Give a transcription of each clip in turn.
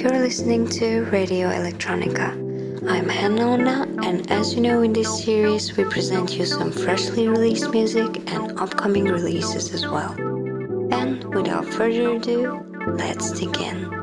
You're listening to Radio Electronica. I'm Hannah and as you know, in this series, we present you some freshly released music and upcoming releases as well. And without further ado, let's begin.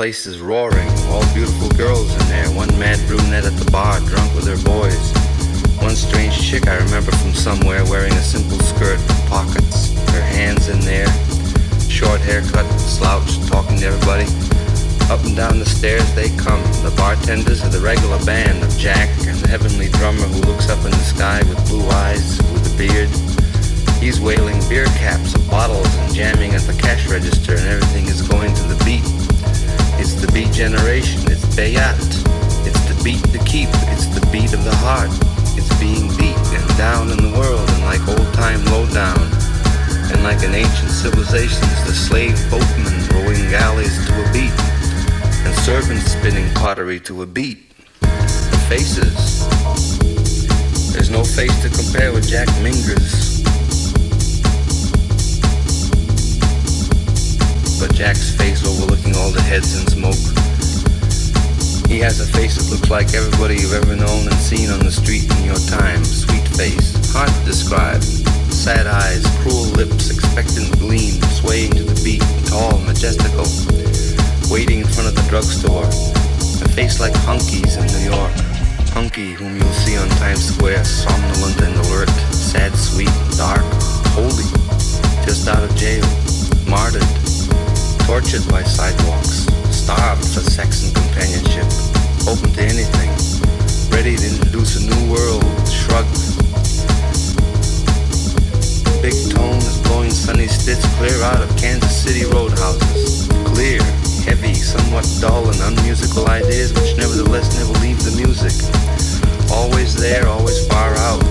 Place is roaring. Generation, it's Bayat. It's the beat to keep, it's the beat of the heart. It's being beat and down in the world, and like old time lowdown. And like in ancient civilizations, the slave boatmen rowing galleys to a beat, and servants spinning pottery to a beat. The faces. There's no face to compare with Jack Minger's. but Jack's face overlooking all the heads in smoke. He has a face that looks like everybody you've ever known and seen on the street in your time. Sweet face, hard to describe. Sad eyes, cruel lips, expectant gleam, swaying to the beat, tall, majestical. Waiting in front of the drugstore. A face like Huncke's in New York. Hunky, whom you'll see on Times Square, somnolent and alert, sad, sweet, dark, holy, just out of jail, martyred tortured by sidewalks, starved for sex and companionship, open to anything, ready to introduce a new world, shrug. Big tone is blowing Sonny Stitts clear out of Kansas City roadhouses. Clear, heavy, somewhat dull and unmusical ideas which nevertheless never leave the music. Always there, always far out.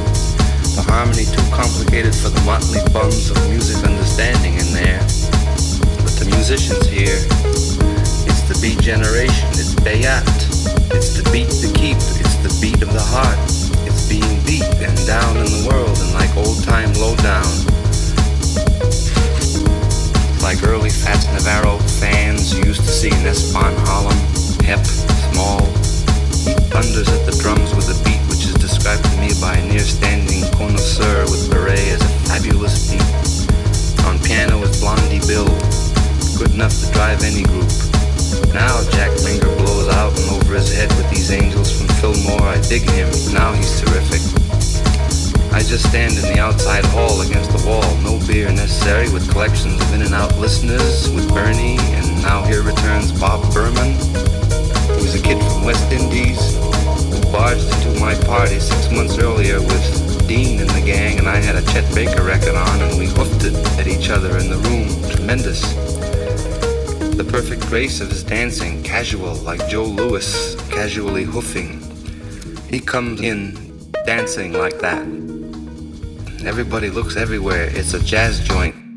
The harmony too complicated for the motley bums of music understanding in there But the musicians here. Beat generation, it's Bayat. It's the beat to keep, it's the beat of the heart. It's being beat and down in the world and like old time lowdown. Like early Fats Navarro fans used to see in Espan Harlem, hep, small. He thunders at the drums with a beat casual like Joe Louis, casually hoofing. He comes in dancing like that. Everybody looks everywhere. It's a jazz joint.